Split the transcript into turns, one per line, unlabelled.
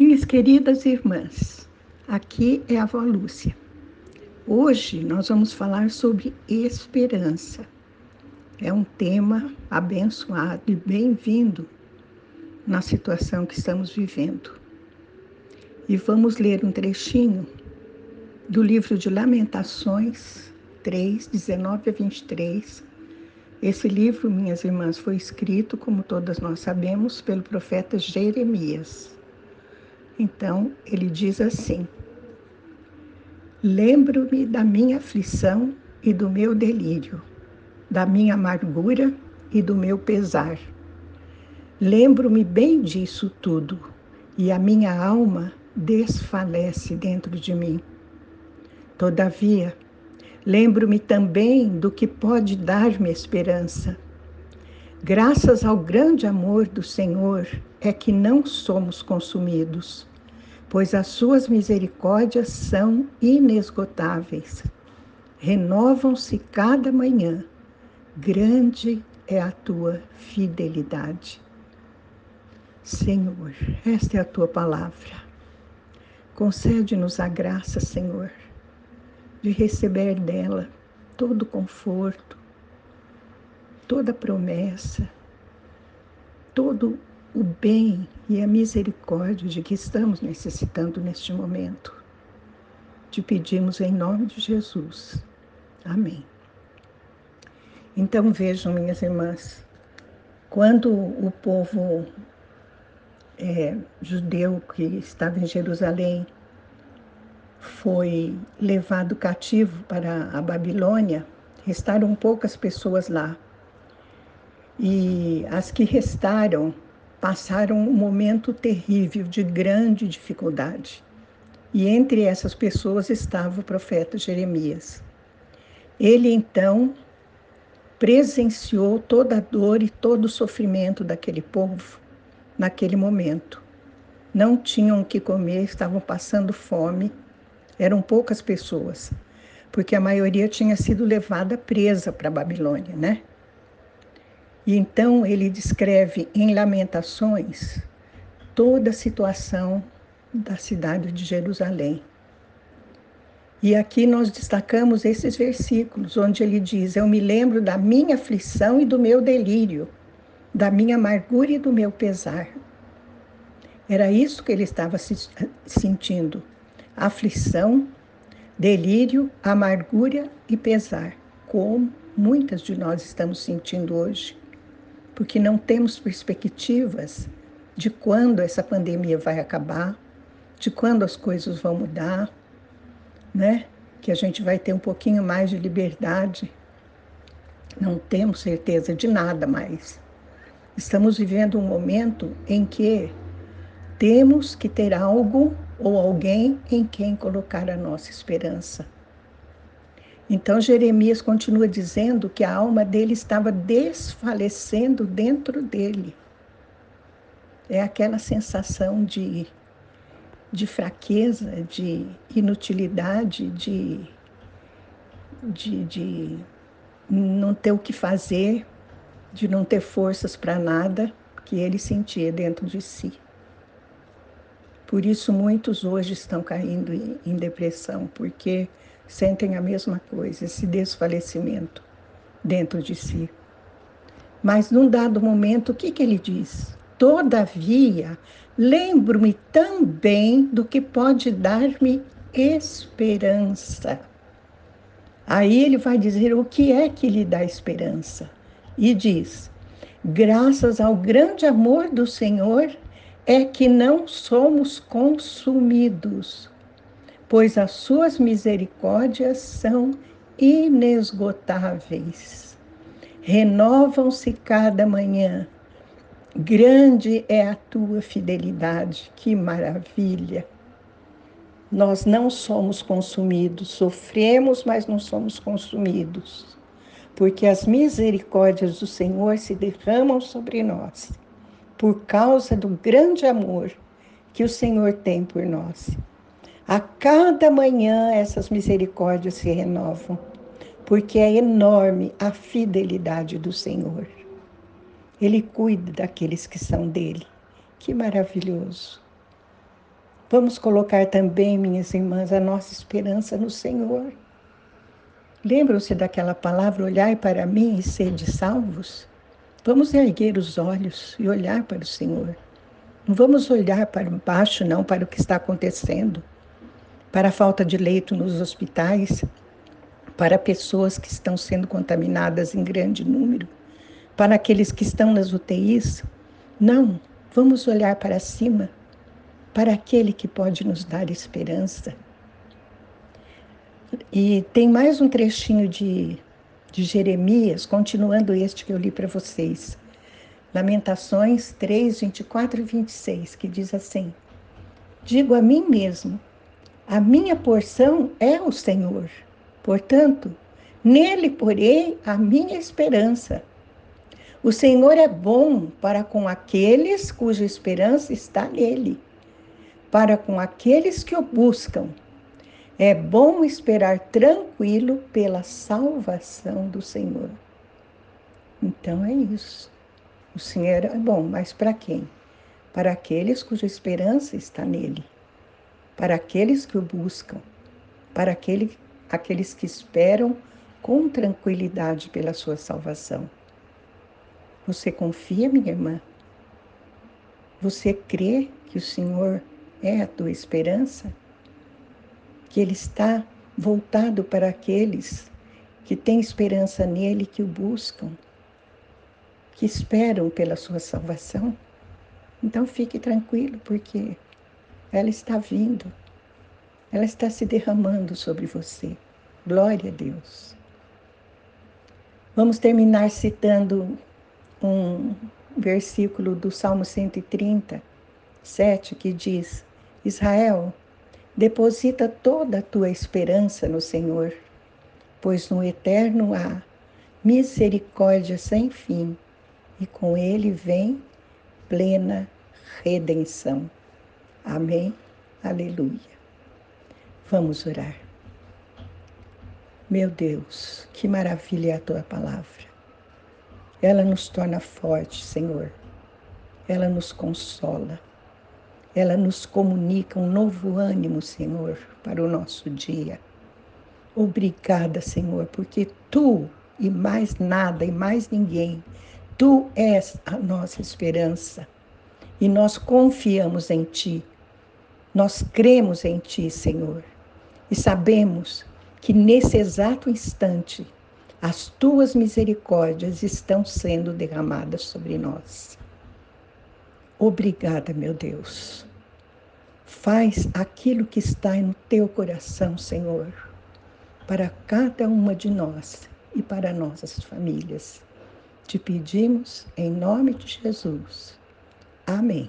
Minhas queridas irmãs, aqui é a avó Lúcia. Hoje nós vamos falar sobre esperança. É um tema abençoado e bem-vindo na situação que estamos vivendo. E vamos ler um trechinho do livro de Lamentações 3, 19 a 23. Esse livro, minhas irmãs, foi escrito, como todas nós sabemos, pelo profeta Jeremias. Então, ele diz assim: Lembro-me da minha aflição e do meu delírio, da minha amargura e do meu pesar. Lembro-me bem disso tudo, e a minha alma desfalece dentro de mim. Todavia, lembro-me também do que pode dar-me esperança. Graças ao grande amor do Senhor é que não somos consumidos pois as suas misericórdias são inesgotáveis. Renovam-se cada manhã. Grande é a tua fidelidade. Senhor, esta é a tua palavra. Concede-nos a graça, Senhor, de receber dela todo conforto, toda promessa, todo o bem e a misericórdia de que estamos necessitando neste momento. Te pedimos em nome de Jesus. Amém. Então vejam, minhas irmãs, quando o povo é, judeu que estava em Jerusalém foi levado cativo para a Babilônia, restaram poucas pessoas lá. E as que restaram passaram um momento terrível de grande dificuldade. E entre essas pessoas estava o profeta Jeremias. Ele então presenciou toda a dor e todo o sofrimento daquele povo naquele momento. Não tinham o que comer, estavam passando fome, eram poucas pessoas, porque a maioria tinha sido levada presa para a Babilônia, né? E então ele descreve em Lamentações toda a situação da cidade de Jerusalém. E aqui nós destacamos esses versículos, onde ele diz: Eu me lembro da minha aflição e do meu delírio, da minha amargura e do meu pesar. Era isso que ele estava sentindo: aflição, delírio, amargura e pesar, como muitas de nós estamos sentindo hoje porque não temos perspectivas de quando essa pandemia vai acabar, de quando as coisas vão mudar, né? Que a gente vai ter um pouquinho mais de liberdade. Não temos certeza de nada mais. Estamos vivendo um momento em que temos que ter algo ou alguém em quem colocar a nossa esperança. Então Jeremias continua dizendo que a alma dele estava desfalecendo dentro dele. É aquela sensação de, de fraqueza, de inutilidade, de, de, de não ter o que fazer, de não ter forças para nada que ele sentia dentro de si. Por isso, muitos hoje estão caindo em depressão, porque sentem a mesma coisa, esse desfalecimento dentro de si. Mas num dado momento, o que, que ele diz? Todavia, lembro-me também do que pode dar-me esperança. Aí ele vai dizer o que é que lhe dá esperança. E diz: graças ao grande amor do Senhor é que não somos consumidos pois as suas misericórdias são inesgotáveis. Renovam-se cada manhã. Grande é a tua fidelidade, que maravilha! Nós não somos consumidos, sofremos, mas não somos consumidos, porque as misericórdias do Senhor se derramam sobre nós, por causa do grande amor que o Senhor tem por nós. A cada manhã essas misericórdias se renovam, porque é enorme a fidelidade do Senhor. Ele cuida daqueles que são dele. Que maravilhoso. Vamos colocar também, minhas irmãs, a nossa esperança no Senhor. Lembram-se daquela palavra, olhai para mim e sede salvos? Vamos erguer os olhos e olhar para o Senhor. Não vamos olhar para baixo, não, para o que está acontecendo, para a falta de leito nos hospitais, para pessoas que estão sendo contaminadas em grande número, para aqueles que estão nas UTIs. Não, vamos olhar para cima para aquele que pode nos dar esperança. E tem mais um trechinho de, de Jeremias, continuando este que eu li para vocês. Lamentações 3, 24 e 26, que diz assim: Digo a mim mesmo, a minha porção é o Senhor, portanto, nele porei a minha esperança. O Senhor é bom para com aqueles cuja esperança está nele para com aqueles que o buscam. É bom esperar tranquilo pela salvação do Senhor. Então é isso. O Senhor é bom, mas para quem? Para aqueles cuja esperança está nele, para aqueles que o buscam, para aquele, aqueles que esperam com tranquilidade pela sua salvação. Você confia, minha irmã? Você crê que o Senhor é a tua esperança? Que Ele está voltado para aqueles que têm esperança nele, que o buscam, que esperam pela sua salvação? Então fique tranquilo, porque ela está vindo, ela está se derramando sobre você. Glória a Deus. Vamos terminar citando um versículo do Salmo 130, 7, que diz: Israel, deposita toda a tua esperança no Senhor, pois no eterno há misericórdia sem fim, e com ele vem plena redenção. Amém. Aleluia. Vamos orar. Meu Deus, que maravilha é a tua palavra. Ela nos torna fortes, Senhor. Ela nos consola ela nos comunica um novo ânimo, Senhor, para o nosso dia. Obrigada, Senhor, porque tu e mais nada e mais ninguém, tu és a nossa esperança. E nós confiamos em ti. Nós cremos em ti, Senhor. E sabemos que nesse exato instante as tuas misericórdias estão sendo derramadas sobre nós. Obrigada, meu Deus. Faz aquilo que está no teu coração, Senhor, para cada uma de nós e para nossas famílias. Te pedimos em nome de Jesus. Amém.